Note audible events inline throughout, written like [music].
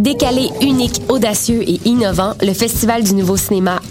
Décalé, unique, audacieux et innovant, le Festival du Nouveau Cinéma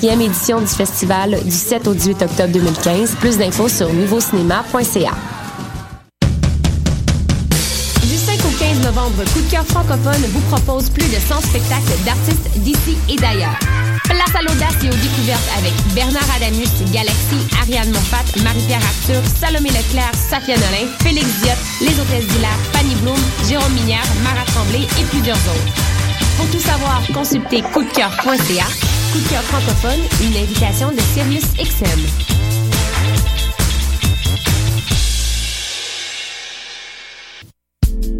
44e édition du festival du 7 au 18 octobre 2015. Plus d'infos sur nouveaucinéma.ca. Du 5 au 15 novembre, Coup de cœur francophone vous propose plus de 100 spectacles d'artistes d'ici et d'ailleurs. Place à l'audace et aux découvertes avec Bernard Adamus, Galaxy, Ariane Moffat, Marie-Pierre Arthur, Salomé Leclerc, Safia Nolin, Félix Diot, Les Hôtesses d'Hilaire, Fanny Bloom, Jérôme Minière, Mara Tremblay et plusieurs autres. Pour tout savoir, consultez coupdecoeur.ca. Coup de cœur francophone, une invitation de Sirius XM.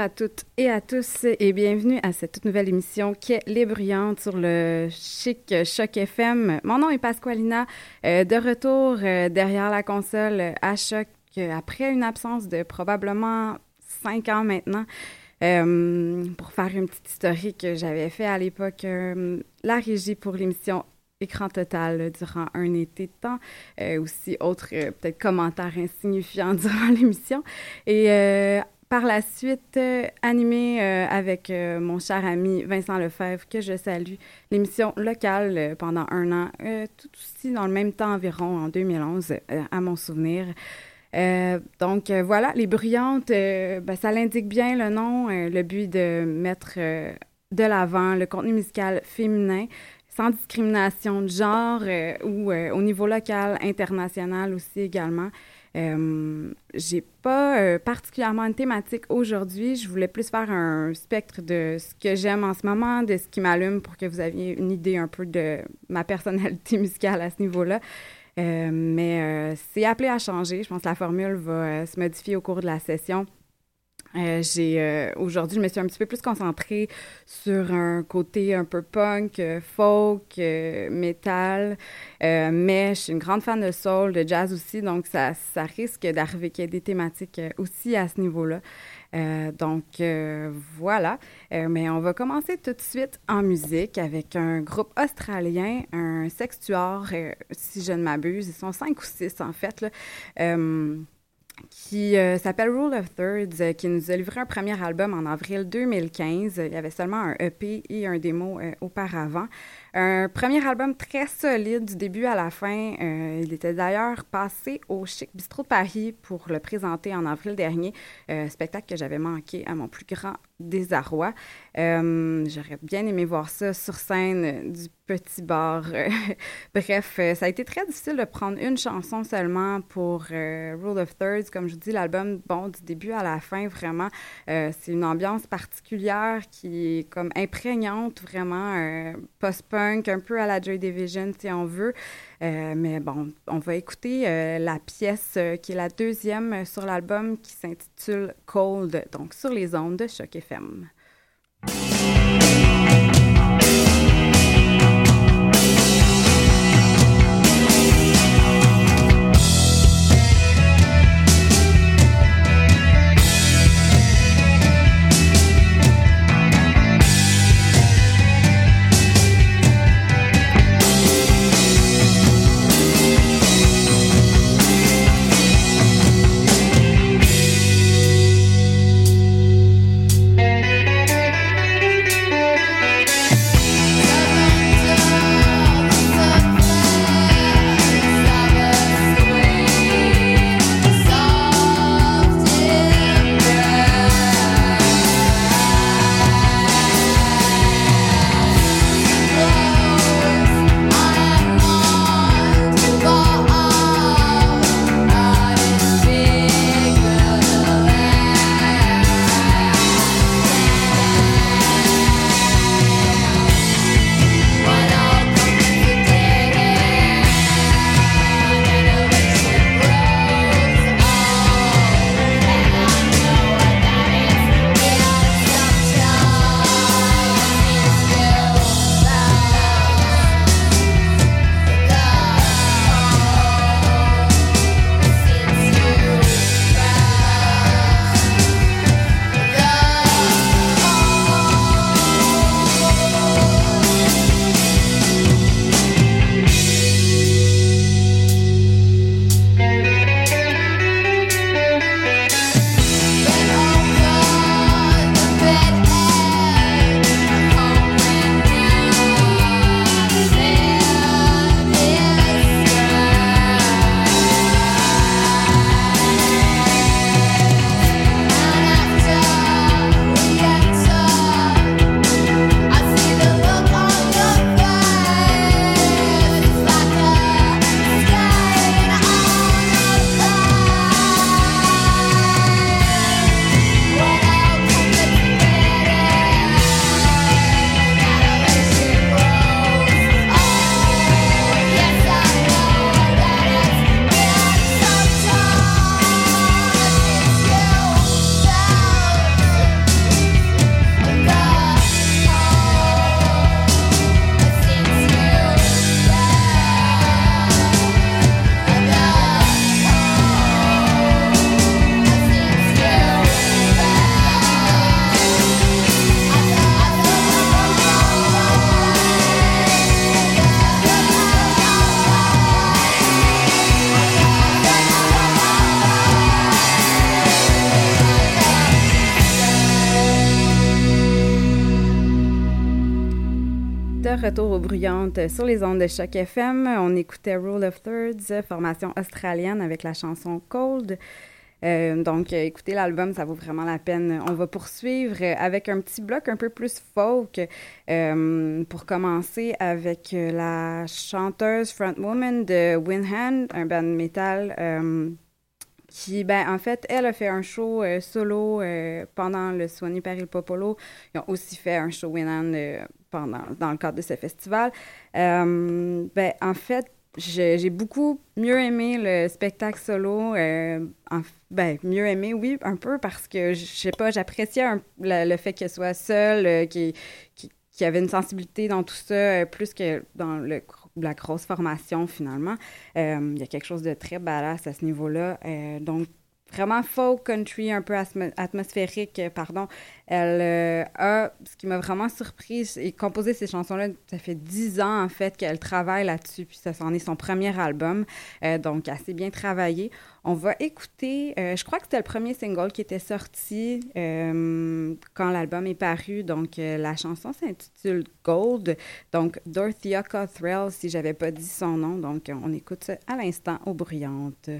À toutes et à tous et bienvenue à cette toute nouvelle émission qui est Les Bruyantes sur le chic Choc FM. Mon nom est Pasqualina, euh, de retour euh, derrière la console à Choc euh, après une absence de probablement cinq ans maintenant. Pour faire une petite historique, j'avais fait à l'époque la régie pour l'émission Écran Total durant un été de temps, aussi autres euh, peut-être commentaires insignifiants [laughs] durant l'émission. Et par la suite, euh, animé euh, avec euh, mon cher ami Vincent Lefebvre, que je salue, l'émission locale pendant un an, tout aussi dans le même temps environ, en 2011, euh, à mon souvenir. Donc voilà, les bruyantes, ben, ça l'indique bien le nom, le but de mettre de l'avant le contenu musical féminin sans discrimination de genre ou au niveau local, international aussi également. Euh, j'ai pas euh, particulièrement une thématique aujourd'hui. Je voulais plus faire un spectre de ce que j'aime en ce moment, de ce qui m'allume pour que vous aviez une idée un peu de ma personnalité [laughs] musicale à ce niveau-là. Euh, mais euh, c'est appelé à changer. Je pense que la formule va se modifier au cours de la session. Euh, j'ai euh, aujourd'hui, je me suis un petit peu plus concentrée sur un côté un peu punk, euh, folk, metal, mais je suis une grande fan de soul, de jazz aussi, donc ça, risque d'arriver qu'il y ait des thématiques aussi à ce niveau-là. Donc voilà, mais on va commencer tout de suite en musique avec un groupe australien, un sextuor, si je ne m'abuse, ils sont cinq ou six en fait. Qui euh, s'appelle Rule of Thirds, euh, qui nous a livré un premier album en avril 2015. Il y avait seulement un EP et un démo euh, auparavant. Un premier album très solide du début à la fin. Il était d'ailleurs passé au Chic Bistrot de Paris pour le présenter en avril dernier, spectacle que j'avais manqué à mon plus grand désarroi. Euh, J'aurais bien aimé voir ça sur scène euh, du petit bar. [laughs] Bref, euh, ça a été très difficile de prendre une chanson seulement pour euh, Rule of Thirds. Comme je vous dis, l'album, bon, du début à la fin, vraiment, euh, c'est une ambiance particulière qui est comme imprégnante, vraiment euh, post-punk, un peu à la Joy Division, si on veut. Euh, mais bon, on va écouter euh, la pièce euh, qui est la deuxième sur l'album qui s'intitule Cold, donc sur les ondes de Choc FM. Sur les ondes de Choc FM. On écoutait Rule of Thirds, formation australienne avec la chanson Cold. Euh, donc, euh, écoutez l'album, ça vaut vraiment la peine. On va poursuivre avec un petit bloc un peu plus folk euh, pour commencer avec la chanteuse frontwoman de Windhand, un band metal qui, ben, en fait, elle a fait un show solo pendant le Swanee Paris Popolo. Ils ont aussi fait un show Windhand pendant, dans le cadre de ce festival. ben, en fait, j'ai beaucoup mieux aimé le spectacle solo. Euh, ben, mieux aimé, oui, un peu, parce que, je sais pas, j'appréciais le, fait qu'elle soit seule, euh, qu'il qui, avait une sensibilité dans tout ça, euh, plus que dans le, la grosse formation, finalement. Il y a quelque chose de très badass à ce niveau-là. donc, vraiment folk country, un peu atmosphérique, euh, pardon. Elle euh, a, ce qui m'a vraiment surprise, et composer ces chansons-là, ça fait dix ans en fait qu'elle travaille là-dessus, puis ça en est son premier album, euh, donc assez bien travaillé. On va écouter, je crois que c'était le premier single qui était sorti quand l'album est paru, donc la chanson s'intitule Gold, donc Dorothea Cothrell, si j'avais pas dit son nom, donc on écoute ça à l'instant aux bruyantes.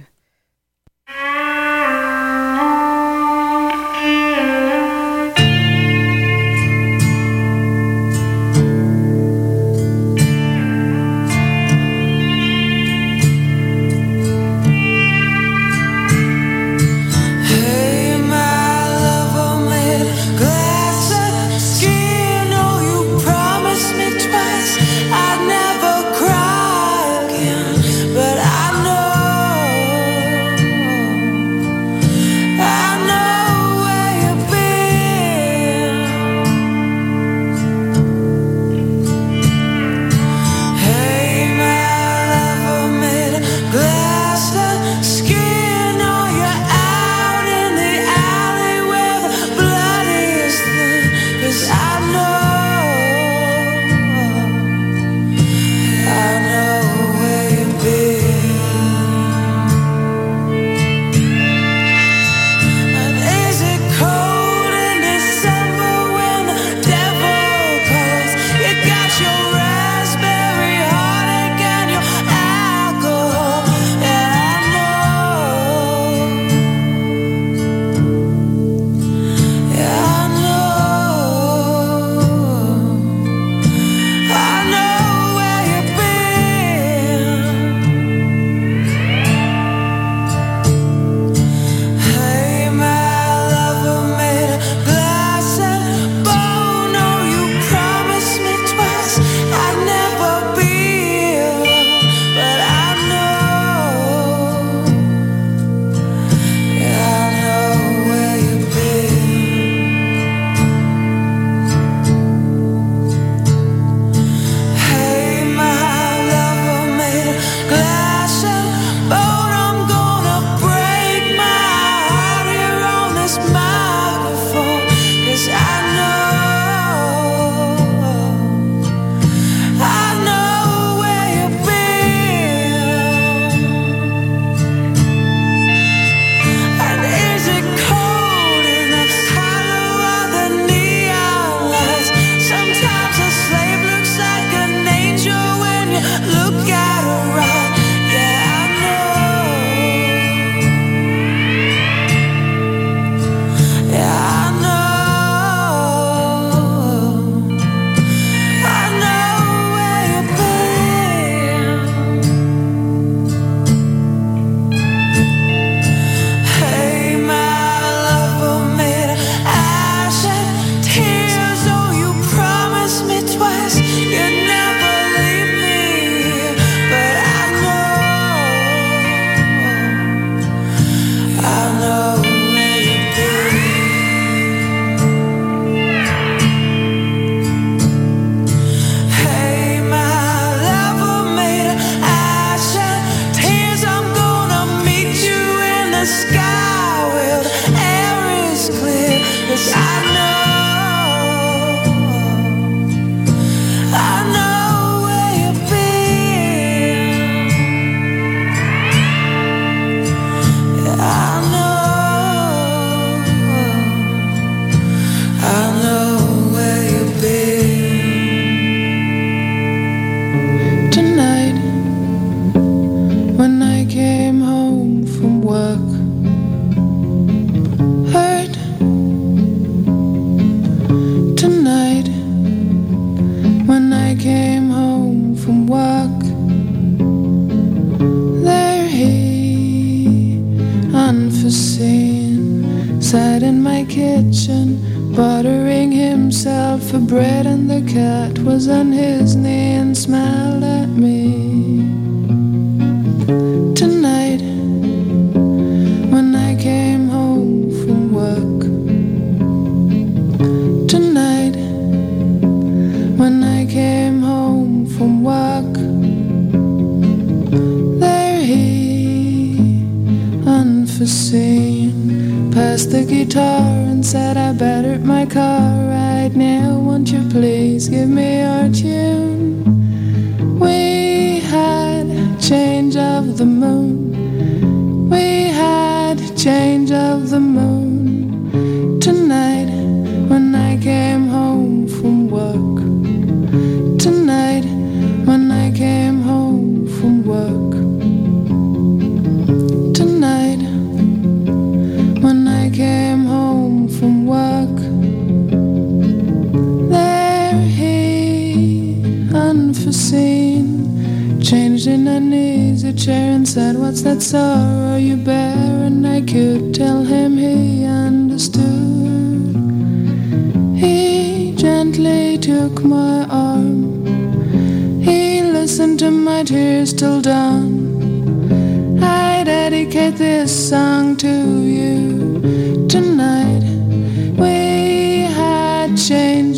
When I came home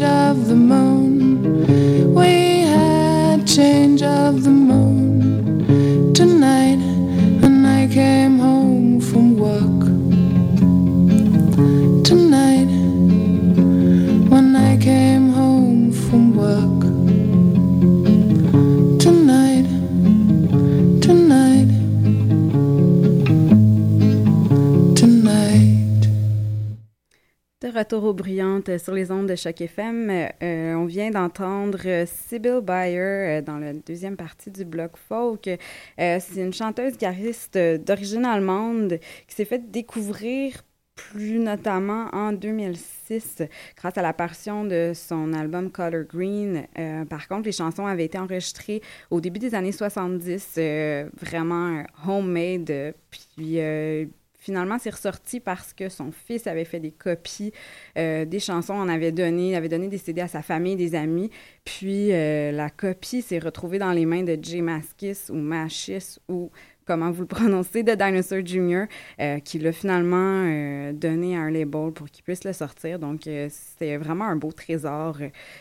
of the moon. De retour aux brillantes sur les ondes de Choc FM, euh, on vient d'entendre Sybil Bayer euh, dans la deuxième partie du bloc folk. Euh, c'est une chanteuse guitariste d'origine allemande qui s'est fait découvrir plus notamment en 2006 grâce à l'apparition de son album Color Green. Euh, par contre, les chansons avaient été enregistrées au début des années 70, euh, vraiment homemade, euh, puis euh, finalement, c'est ressorti parce que son fils avait fait des copies euh, des chansons, on avait donné, avait donné des CD à sa famille, des amis. Puis euh, la copie s'est retrouvée dans les mains de Jay Maskis ou Machis ou comment vous le [laughs] prononcez, de Dinosaur Jr., euh, qui l'a finalement donné à un label pour qu'il puisse le sortir. Donc, c'était vraiment un beau trésor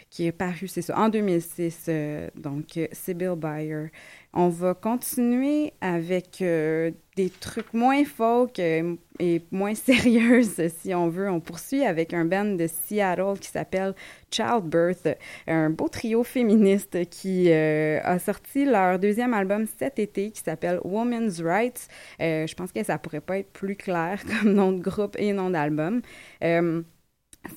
qui est paru, c'est ça, en 2006. euh, donc, Sybil Bayer. On va continuer avec euh, des trucs moins folk euh, et moins [laughs] sérieuses, si on veut. On poursuit avec un band de Seattle qui s'appelle Childbirth, un beau trio féministe qui euh, a sorti leur deuxième album cet été qui s'appelle Women's Rights. Je pense que ça pourrait pas être plus clair [laughs] comme nom de groupe et nom d'album.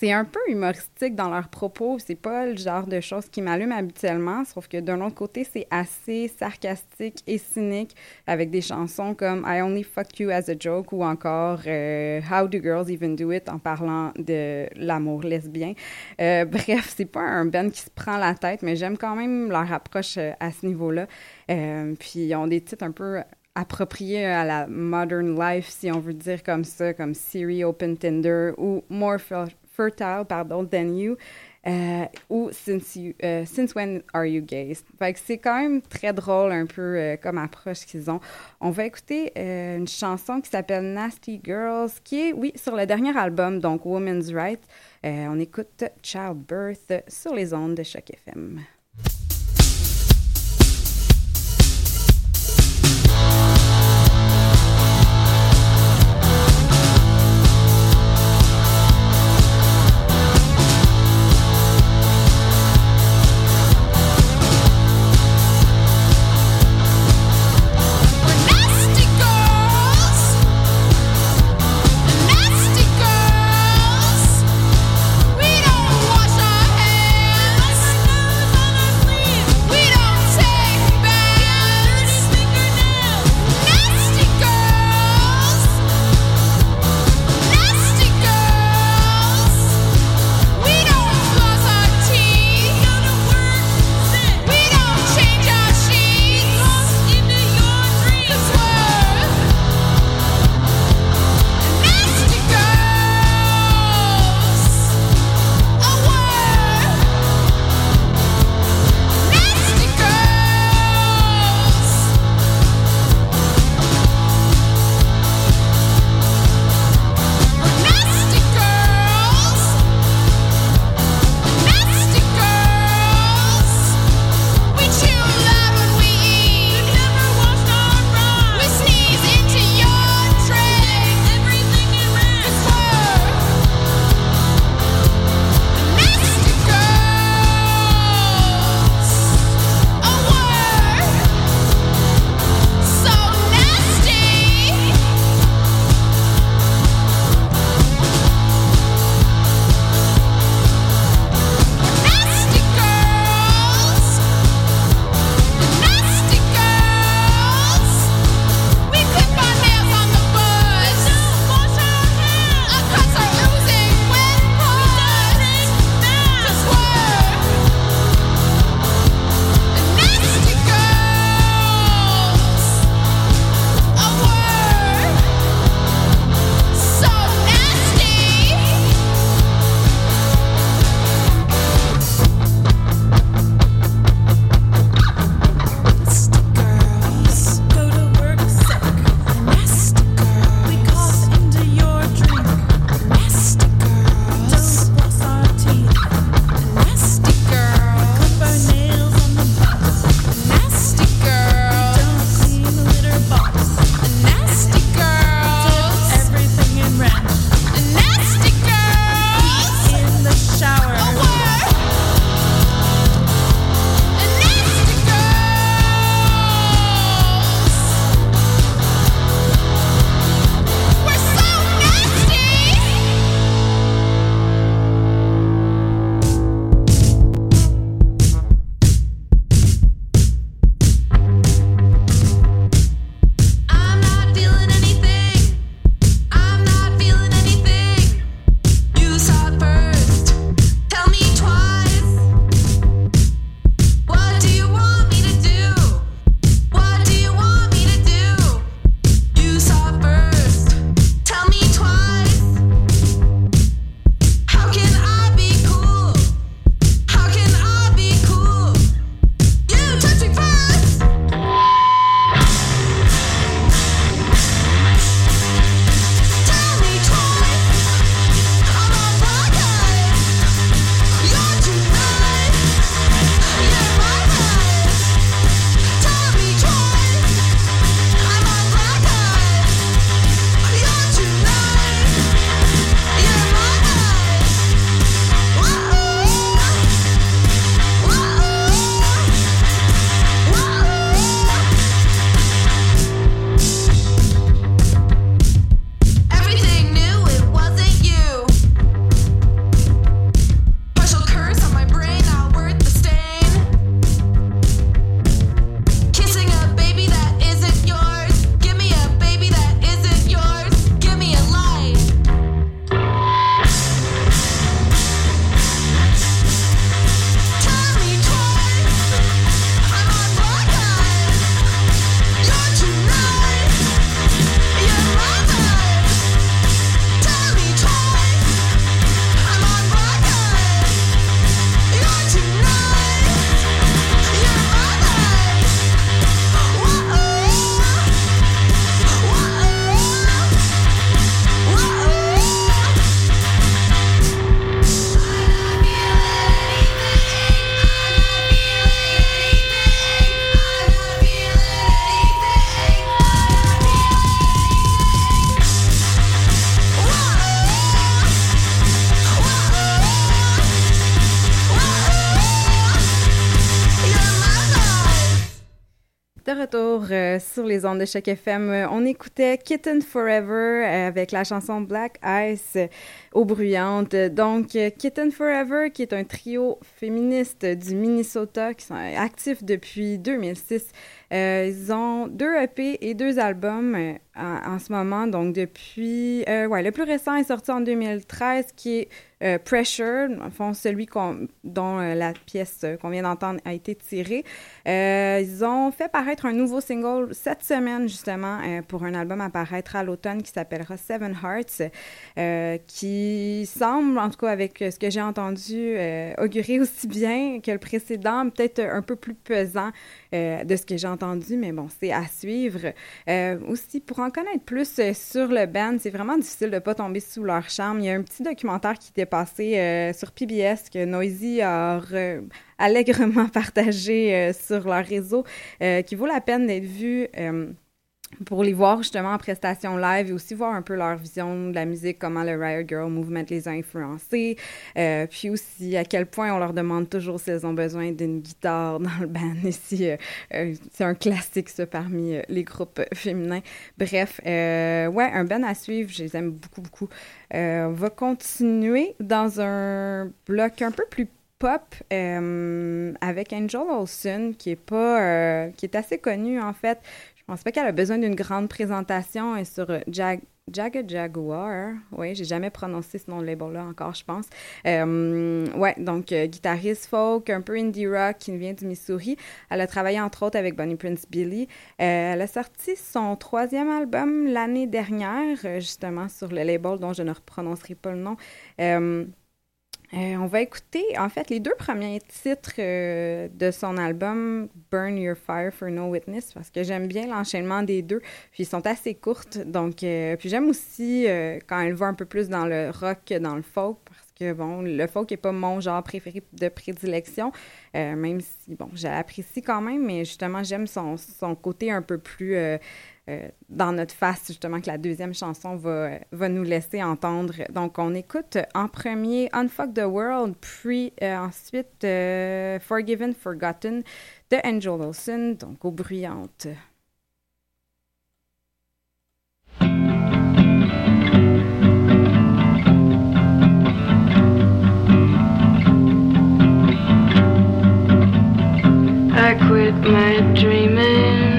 C'est un peu humoristique dans leurs propos. C'est pas le genre de choses qui m'allument habituellement, sauf que d'un autre côté, c'est assez sarcastique et cynique avec des chansons comme I Only Fuck You as a Joke ou encore euh, How Do Girls Even Do It en parlant de l'amour lesbien. Euh, bref, c'est pas un band qui se prend la tête, mais j'aime quand même leur approche euh, à ce niveau-là. Euh, puis ils ont des titres un peu appropriés à la modern life, si on veut dire comme ça, comme Siri Open Tinder ou More Fertile, pardon, Than You. euh, ou Since, you, euh, Since When Are You Gay? C'est quand même très drôle, un peu euh, comme approche qu'ils ont. On va écouter euh, une chanson qui s'appelle Nasty Girls, qui est, oui, sur le dernier album, donc Women's Right. On écoute Childbirth sur les ondes de Choc FM. Retour euh, sur les ondes de chaque FM. Euh, on écoutait Kitten Forever euh, avec la chanson Black Ice aux bruyantes. Donc, Kitten Forever, qui est un trio féministe du Minnesota qui sont actifs depuis 2006. ils ont deux EP et deux albums en, ce moment. Donc, depuis... ouais, le plus récent est sorti en 2013, qui est euh, Pressure, en fond, celui dont euh, la pièce euh, qu'on vient d'entendre a été tirée. ils ont fait paraître un nouveau single cette semaine, justement, pour un album à paraître à l'automne qui s'appellera Seven Hearts, qui semble, en tout cas avec ce que j'ai entendu, augurer aussi bien que le précédent, peut-être un peu plus pesant de ce que j'ai entendu, mais bon, c'est à suivre. aussi, pour en connaître plus sur le band, c'est vraiment difficile de ne pas tomber sous leur charme. Il y a un petit documentaire qui était passé euh, sur PBS que Noisy a allègrement [laughs] partagé euh, sur leur réseau, euh, qui vaut la peine d'être vu pour les voir justement en prestation live et aussi voir un peu leur vision de la musique, comment le Riot Girl Movement les a influencés, puis aussi à quel point on leur demande toujours s'ils ont besoin d'une guitare dans le band. [laughs] Ici, c'est un classique parmi les groupes féminins. Bref, ouais, un band à suivre, je les aime beaucoup, beaucoup. Euh, on va continuer dans un bloc un peu plus pop euh, avec Angel Olsen, qui est pas, euh, qui est assez connue en fait. Je pense pas qu'elle a besoin d'une grande présentation. et sur Jag Jagged Jaguar. Oui, j'ai jamais prononcé ce nom de label-là encore, je pense. Euh, ouais, donc euh, guitariste folk, un peu indie rock qui vient du Missouri. Elle a travaillé entre autres avec Bonnie Prince Billy. Euh, elle a sorti son troisième album l'année dernière, justement sur le label dont je ne prononcerai pas le nom. Euh, on va écouter, en fait, les deux premiers titres euh, de son album Burn Your Fire for No Witness parce que j'aime bien l'enchaînement des deux. Puis ils sont assez courtes. Donc, euh, puis j'aime aussi quand elle va un peu plus dans le rock que dans le folk parce que, bon, le folk n'est pas mon genre préféré de prédilection, même si, bon, j'apprécie quand même, mais justement, j'aime son, son, côté un peu plus euh, dans notre face, justement, que la deuxième chanson va, va nous laisser entendre. Donc, on écoute en premier Unfuck the World, puis euh, ensuite euh, Forgiven, Forgotten de Angel Wilson, donc aux bruyantes. I quit my dreaming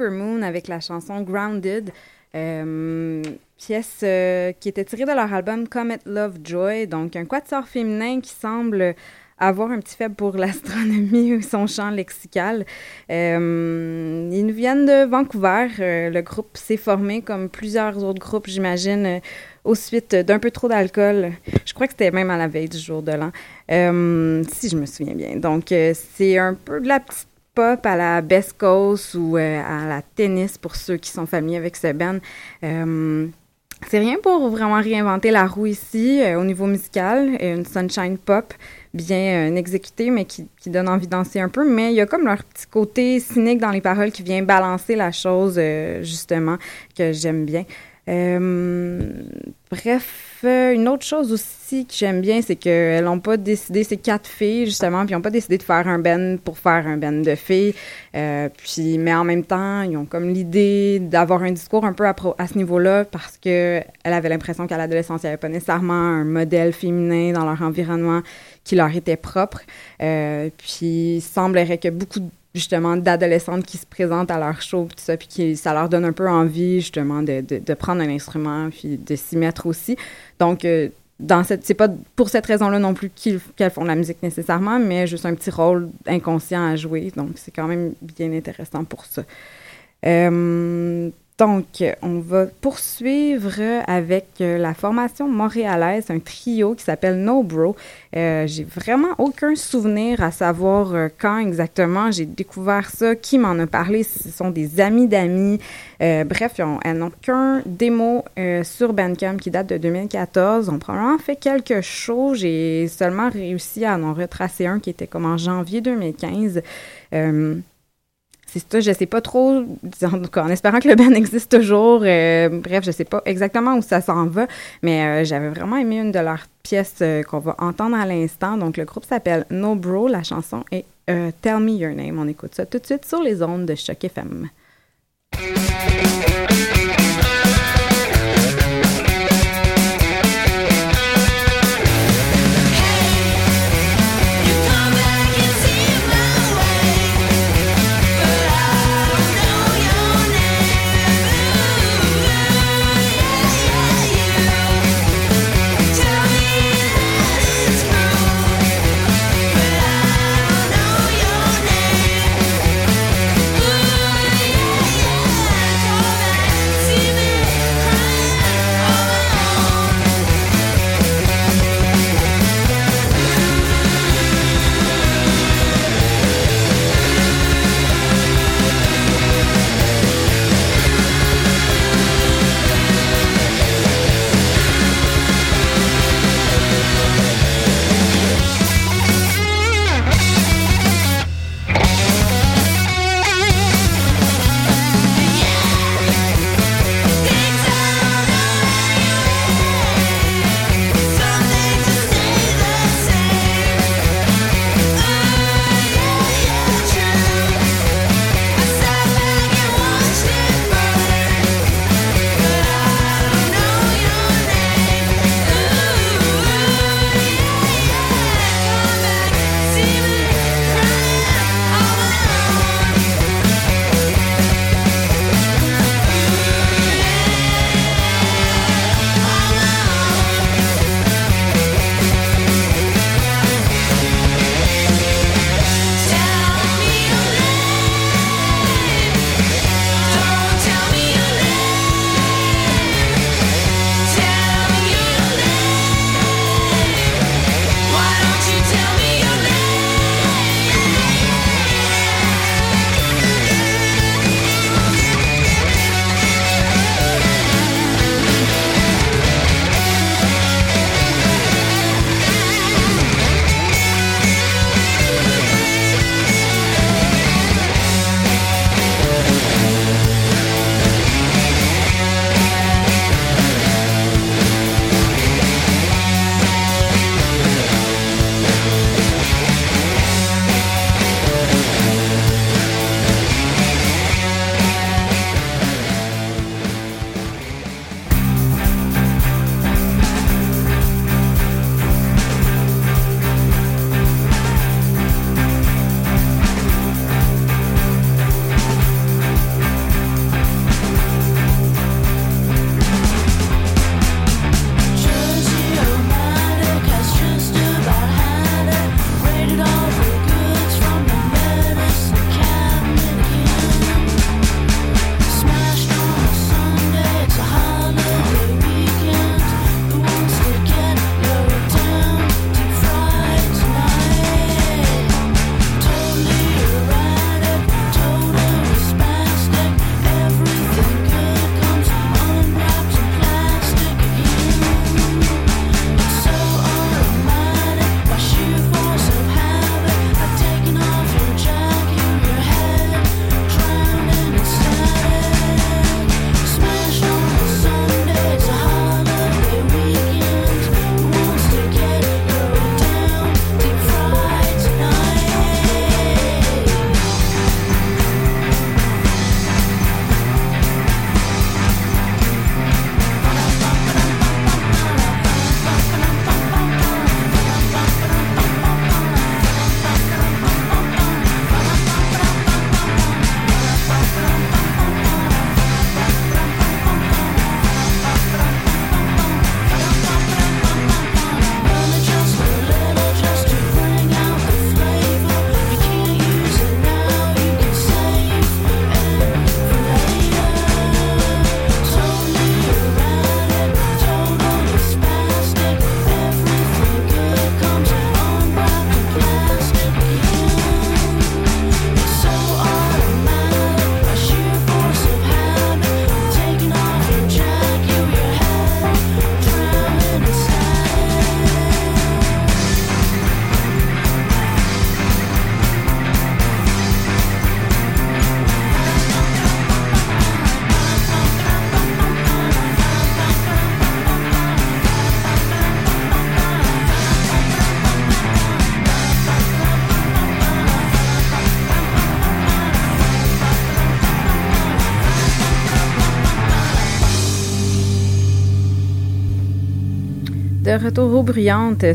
Supermoon avec la chanson Grounded, euh, pièce euh, qui était tirée de leur album Comet Love Joy, donc un quatuor féminin qui semble avoir un petit faible pour [laughs] l'astronomie ou son champ lexical. Euh, ils nous viennent de Vancouver. Le groupe s'est formé comme plusieurs autres groupes, j'imagine, euh, au suite d'un peu trop d'alcool. Je crois que c'était même à la veille du jour de l'an, si je me souviens bien. Donc, c'est un peu de la petite pop à la Best Coast ou euh, à la tennis pour ceux qui sont familiers avec ce band. Euh, c'est rien pour vraiment réinventer la roue ici euh, au niveau musical. Une sunshine pop bien exécutée, mais qui, qui donne envie de danser un peu. Mais il y a comme leur petit côté cynique dans les paroles qui vient balancer la chose, justement, que j'aime bien. Euh, bref, euh, une autre chose aussi que j'aime bien, c'est qu'elles n'ont pas décidé, ces quatre filles, justement, puis n'ont pas décidé de faire un band pour faire un band de filles. Euh, puis, mais en même temps, ils ont comme l'idée d'avoir un discours un peu à, ce niveau-là parce que elle avait l'impression qu'à l'adolescence, il n'y avait pas nécessairement un modèle féminin dans leur environnement qui leur était propre. Euh, puis, il semblerait que beaucoup de justement d'adolescentes qui se présentent à leur show puis ça puis qui ça leur donne un peu envie justement de, de, prendre un instrument puis de s'y mettre aussi. Donc euh, dans cette c'est pas pour cette raison-là non plus qu'elles font de la musique nécessairement mais juste un petit rôle inconscient à jouer. Donc c'est quand même bien intéressant pour ça. Euh, donc, on va poursuivre avec euh, la formation montréalaise, un trio qui s'appelle No Bro. Euh, j'ai vraiment aucun souvenir à savoir euh, quand exactement j'ai découvert ça, qui m'en a parlé, ce sont des amis d'amis. Bref, ils ont- n'ont qu'un démo sur Bandcamp qui date de 2014. On a probablement fait quelques shows. J'ai seulement réussi à en retracer un qui était comme en janvier 2015. C'est ça, je sais pas trop, en, en espérant que le band [laughs] existe toujours. euh, bref, je sais pas exactement où ça s'en va, mais euh, j'avais vraiment aimé une de leurs pièces euh, qu'on va entendre à l'instant. Donc, le groupe s'appelle No Bro, la chanson est Tell Me Your Name. On écoute ça tout de suite sur les ondes de Choc FM.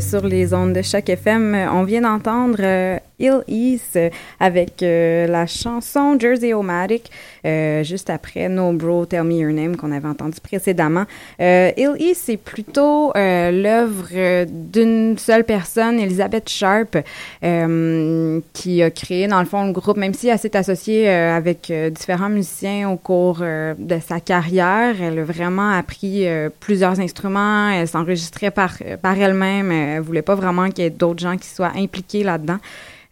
Sur les ondes de chaque FM. On vient d'entendre euh, Ill East avec euh, la chanson Jersey Omatic, euh, juste après No Bro Tell Me Your Name qu'on avait entendu précédemment. Euh, Ill East, c'est plutôt euh, l'œuvre d'une seule personne, Elizabeth Sharp, euh, qui a créé dans le fond le groupe, même si elle s'est associée euh, avec euh, différents musiciens au cours euh, de sa carrière. Elle a vraiment appris euh, plusieurs instruments, elle s'enregistrait par, par elle-même, elle voulait pas vraiment qu'il y ait d'autres gens qui soient impliqués là-dedans.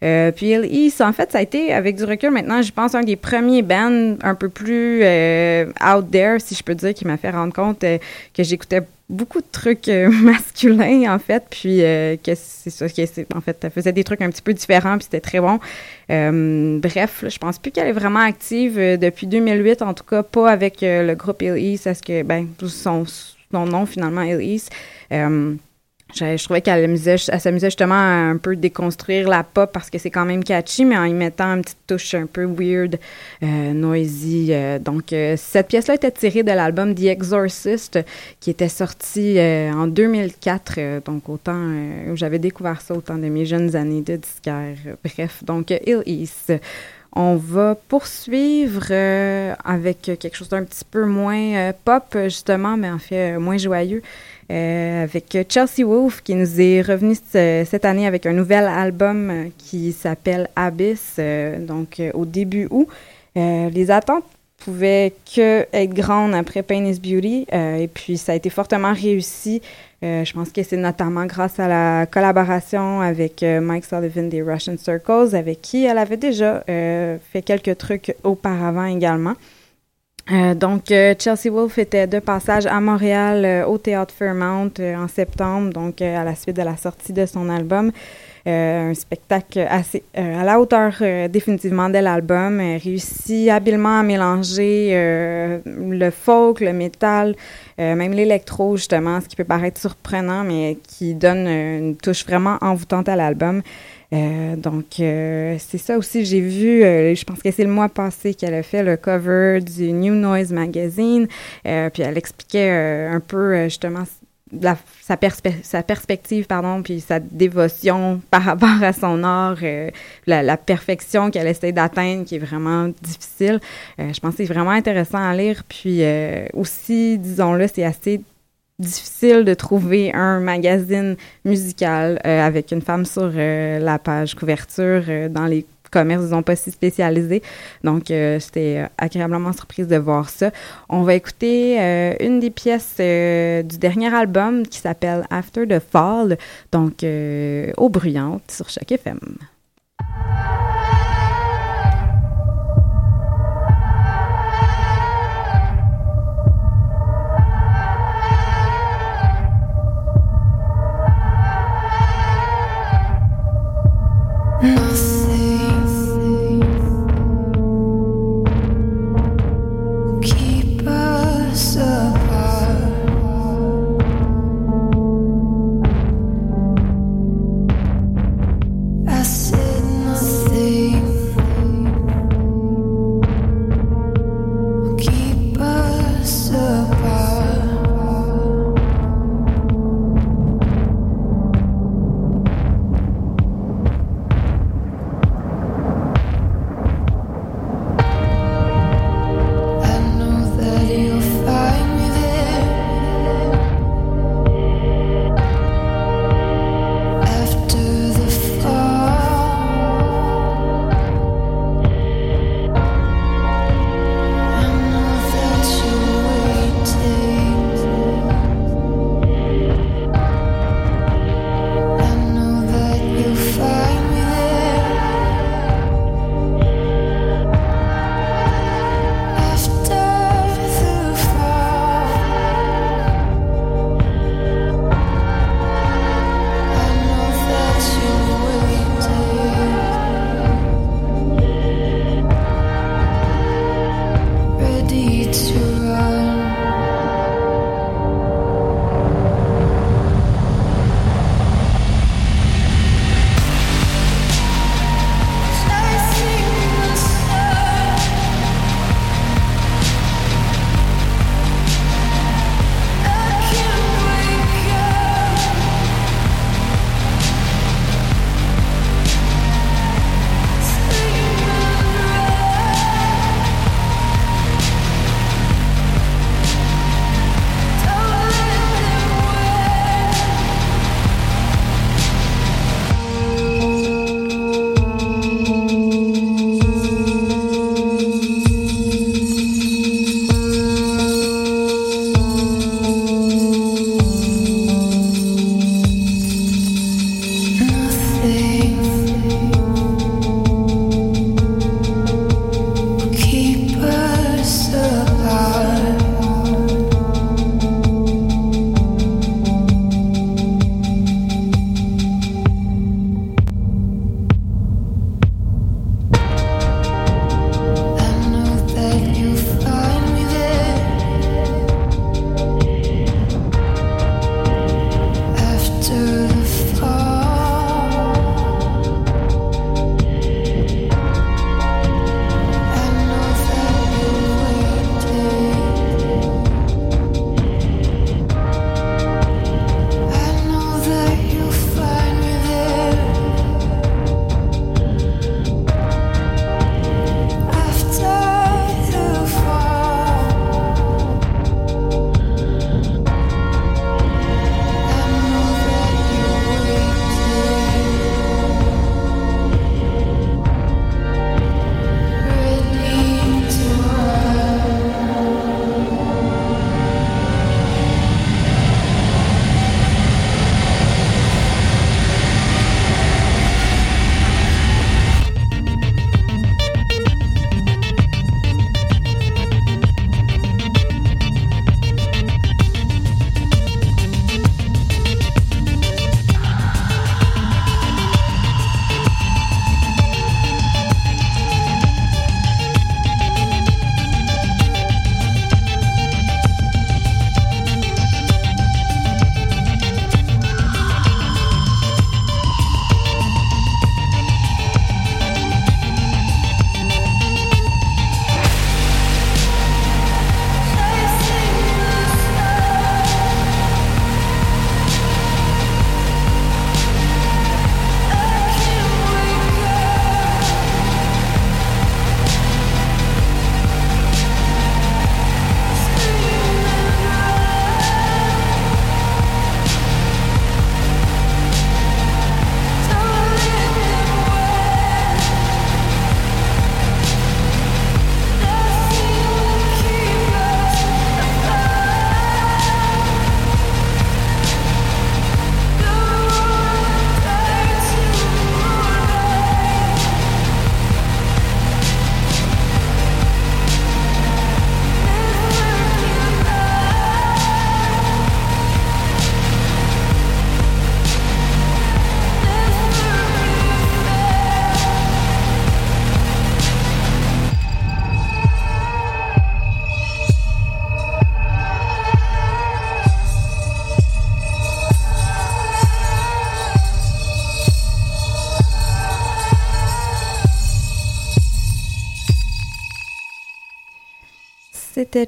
Euh, puis East, en fait, ça a été, avec du recul maintenant, je pense, un des premiers bands un peu plus euh, out there, si je peux dire, qui m'a fait rendre compte euh, que j'écoutais beaucoup de trucs [laughs] masculins, en fait, puis que c'est ça, que en fait, elle faisait des trucs un petit peu différents, puis c'était très bon. Bref, là, je pense plus qu'elle est vraiment active depuis 2008, en tout cas, pas avec le groupe Ill East, parce que, ben, son, nom, finalement, Ill East. Je, trouvais qu'elle amusait- elle s'amusait justement à un peu déconstruire la pop parce que c'est quand même catchy, mais en y mettant une petite touche un peu weird, euh, noisy. euh, donc, euh, cette pièce-là était tirée de l'album The Exorcist qui était sorti en 2004. euh, donc, autant j'avais découvert ça au temps de mes jeunes années de disquaire. Bref, donc, Ill East. On va poursuivre avec quelque chose d'un petit peu moins pop, justement, mais en fait moins joyeux. Euh, avec Chelsea Wolf qui nous est revenu ce- cette année avec un nouvel album euh, qui s'appelle Abyss, euh, donc euh, au début août. Euh, les attentes pouvaient que être grandes après Pain is Beauty et puis ça a été fortement réussi. Je pense que c'est notamment grâce à la collaboration avec Mike Sullivan des Russian Circles, avec qui elle avait déjà fait quelques trucs auparavant également. Euh, donc, euh, Chelsea Wolf était de passage à Montréal euh, au Théâtre Fairmount euh, en septembre, donc euh, à la suite de la sortie de son album. Euh, un spectacle assez à la hauteur définitivement de l'album, réussit habilement à mélanger le folk, le métal, même l'électro justement, ce qui peut paraître surprenant, mais qui donne une touche vraiment envoûtante à l'album. Euh, donc, euh, c'est ça aussi, j'ai vu, euh, je pense que c'est le mois passé qu'elle a fait le cover du New Noise Magazine, puis elle expliquait un peu justement sa, perspe- sa perspective, pardon, puis sa dévotion [laughs] par rapport à son art, la, la perfection qu'elle essaie d'atteindre, qui est vraiment difficile. Je pense que c'est vraiment intéressant à lire, puis aussi, disons-le, c'est assez difficile de trouver un magazine musical euh, avec une femme sur euh, la page couverture euh, dans les commerces, disons pas si spécialisés. Donc, j'étais agréablement surprise de voir ça. On va écouter une des pièces du dernier album qui s'appelle After the Fall, donc au bruyante sur chaque FM. to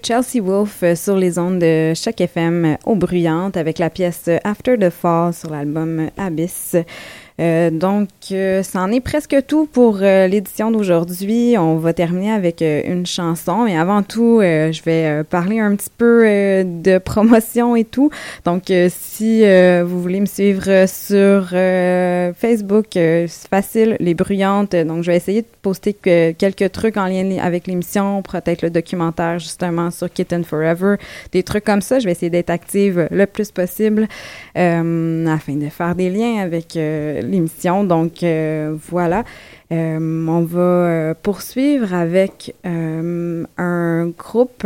Chelsea Wolf euh, sur les ondes de Choc FM euh, au Bruyante avec la pièce After the Fall sur l'album Abyss. Euh, donc, euh, c'en est presque tout pour euh, l'édition d'aujourd'hui. On va terminer avec une chanson, mais avant tout, je vais parler un petit peu de [laughs] promotion et tout. Donc, si vous voulez me suivre sur Facebook, c'est facile, les bruyantes. Donc, je vais essayer de poster quelques trucs en lien avec l'émission, peut-être le documentaire justement sur Kitten Forever, des trucs comme ça. Je vais essayer d'être active le plus possible afin de faire des liens avec l'émission. Donc euh, voilà, euh, on va euh, poursuivre avec un groupe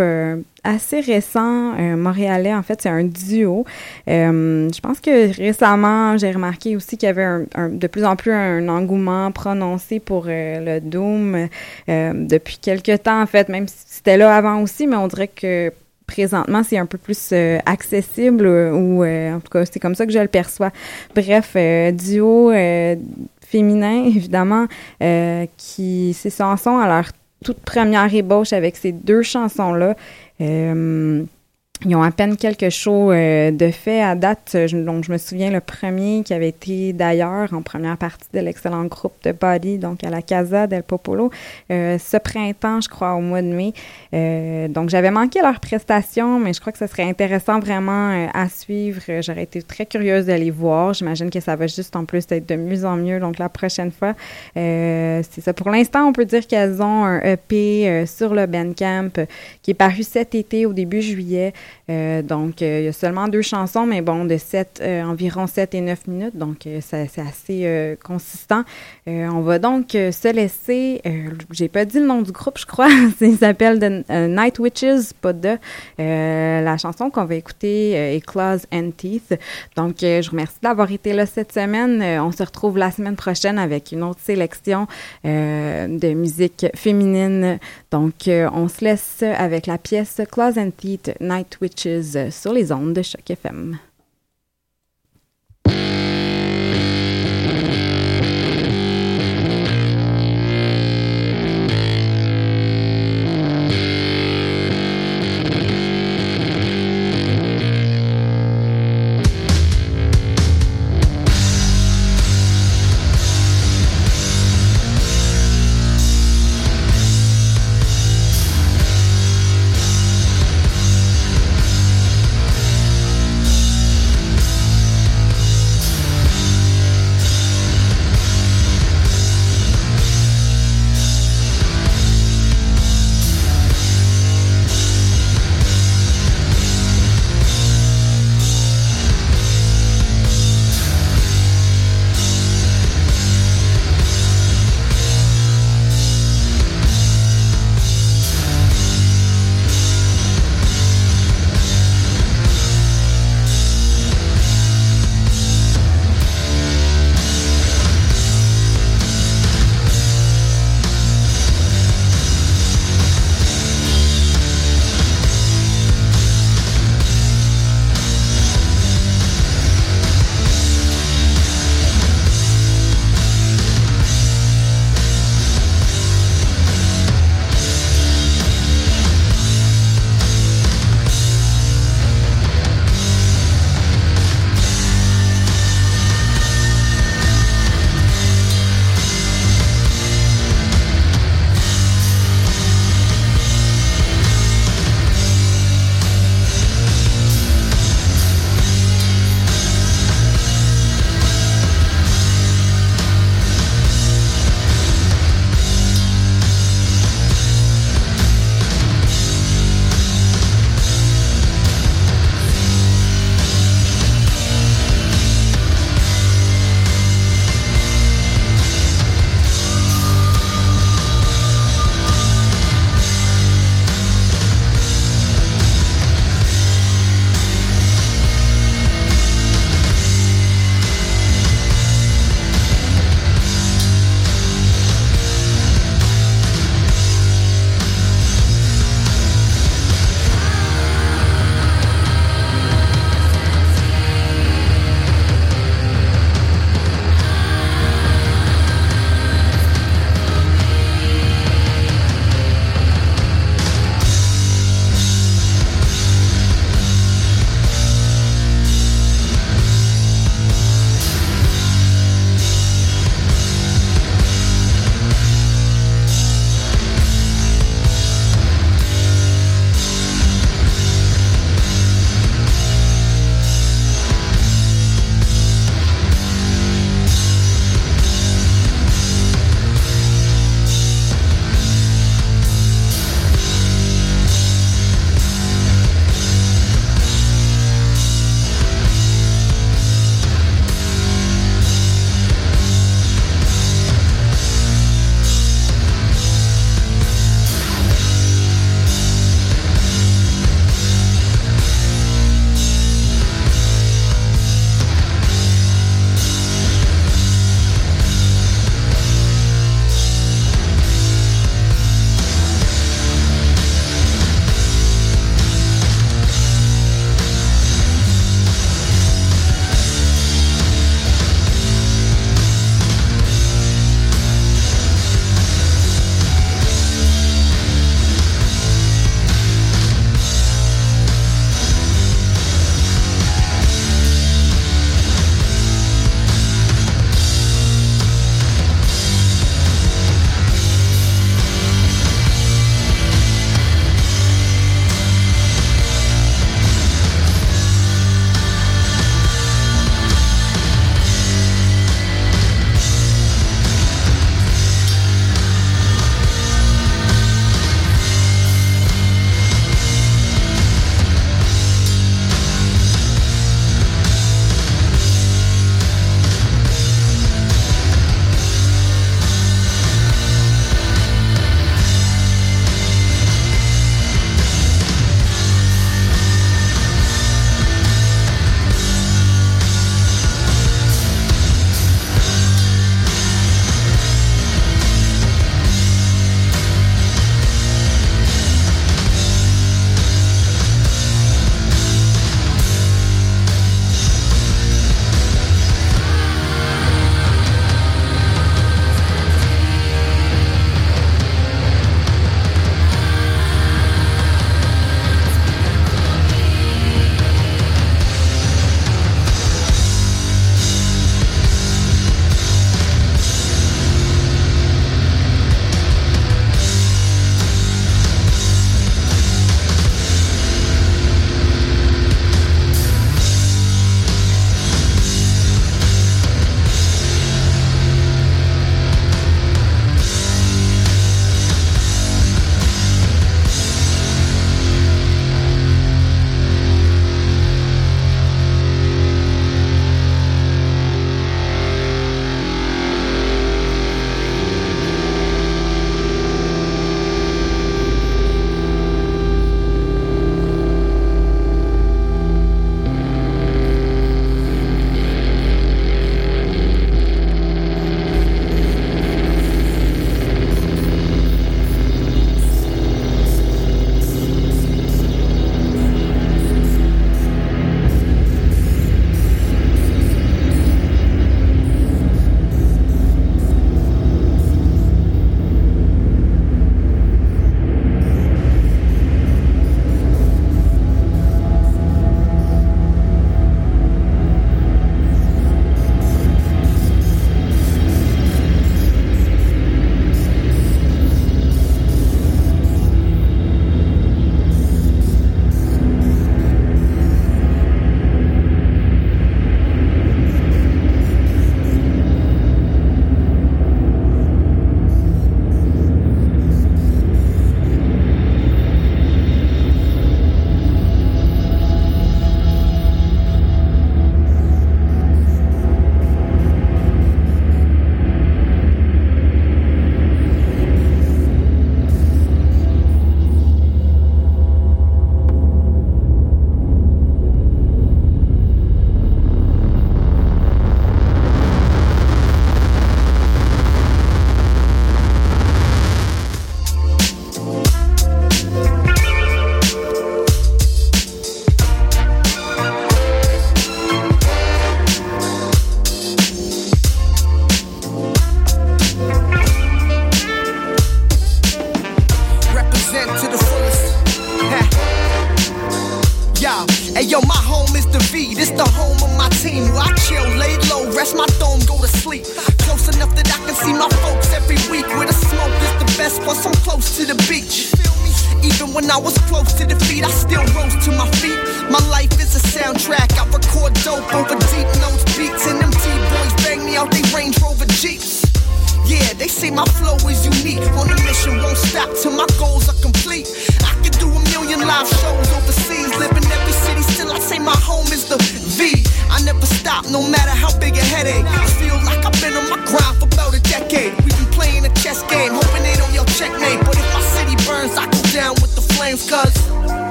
assez récent, montréalais. En fait, c'est un duo. je pense que récemment, j'ai remarqué aussi qu'il y avait de plus en plus un engouement prononcé pour le Doom depuis quelques temps, en fait, même si c'était là avant aussi, mais on dirait que présentement, c'est un peu plus euh, accessible euh, ou euh, en tout cas, c'est comme ça que je le perçois. Bref, duo féminin, [laughs] évidemment, qui c'est chansons à leur toute première ébauche avec ces deux chansons-là. Ils ont à peine quelques shows euh, de fait à date. donc, je me souviens le premier qui avait été d'ailleurs en première partie de l'excellent groupe de Body, donc à la Casa del Popolo, euh, ce printemps, je crois, au mois de mai. Euh, donc, j'avais manqué leur prestation, mais je crois que ce serait intéressant vraiment à suivre. J'aurais été très curieuse de les voir. J'imagine que ça va juste en plus être de mieux en mieux. Donc, la prochaine fois, c'est ça. Pour l'instant, on peut dire qu'elles ont un EP sur le Bandcamp qui est paru cet été, au début juillet. Euh, donc, euh, il y a seulement deux chansons, mais bon, de 7, euh, environ 7 et 9 minutes, donc c'est assez consistant. on va donc se laisser, j'ai pas dit le nom du groupe, je crois, [laughs] il s'appelle The Night Witches, pas de. la chanson qu'on va écouter est Claws and Teeth. Donc, je vous remercie d'avoir été là cette semaine. on se retrouve la semaine prochaine avec une autre sélection de musique féminine. Donc, on se laisse avec la pièce Claws and Teeth, Night Witches sur les ondes de Choc FM.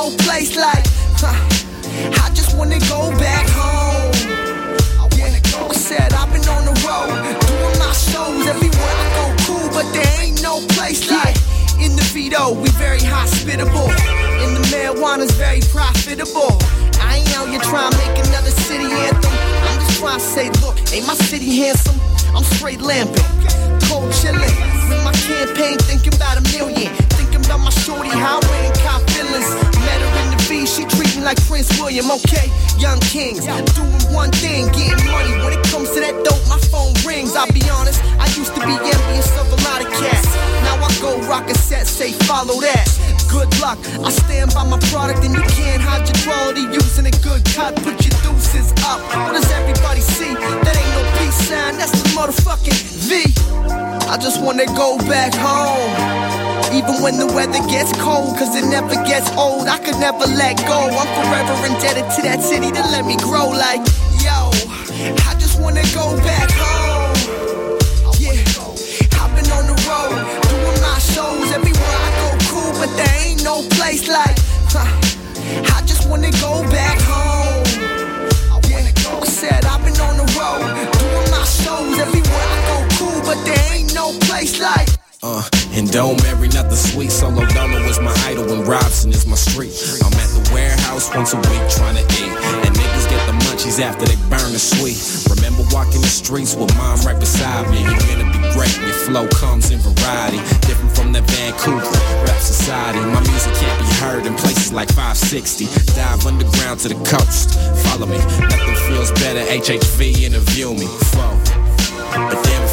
No place like, huh, I just wanna go back home. Yeah, I said I've been on the road, doing my shows everywhere I go, cool, but there ain't no place like. In the Vito, we very hospitable. In the marijuana's very profitable. I ain't out here trying to make another city anthem. I'm just trying to say, look, ain't my city handsome? I'm straight lamping, cold chillin'. With my campaign, thinking about a million. Thinking about my shorty highway and cop feelings. Met her in the V, she treat me like Prince William, okay? Young kings, doing one thing, getting money. When it comes to that dope, my phone rings. I'll be honest, I used to be envious of a lot of cats. Now I go rock a set, say follow that. Good luck, I stand by my product and you can't hide your quality using a good cut. Put your deuces up. What does everybody see? That ain't no peace sign, that's the motherfucking V. I just wanna go back home. Even when the weather gets cold, cause it never gets old, I could never let go. I'm forever indebted to that city to let me grow. Like, yo, I just wanna go back home. Yeah, I've been on the road, doing my shows everywhere I go, cool, but there ain't no place like, huh, I just wanna go back home. Yeah, I said I've been on the road, doing my shows everywhere I go, cool, but there ain't no place like. Uh, and don't marry nothing sweet. Solo Dolo was my idol and Robson is my street. I'm at the warehouse once a week trying to eat. And niggas get the munchies after they burn the sweet. Remember walking the streets with mom right beside me. You're gonna be great your flow comes in variety. Different from that Vancouver rap society. My music can't be heard in places like 560. Dive underground to the coast. Follow me. Nothing feels better. HHV interview me. Flow. But damn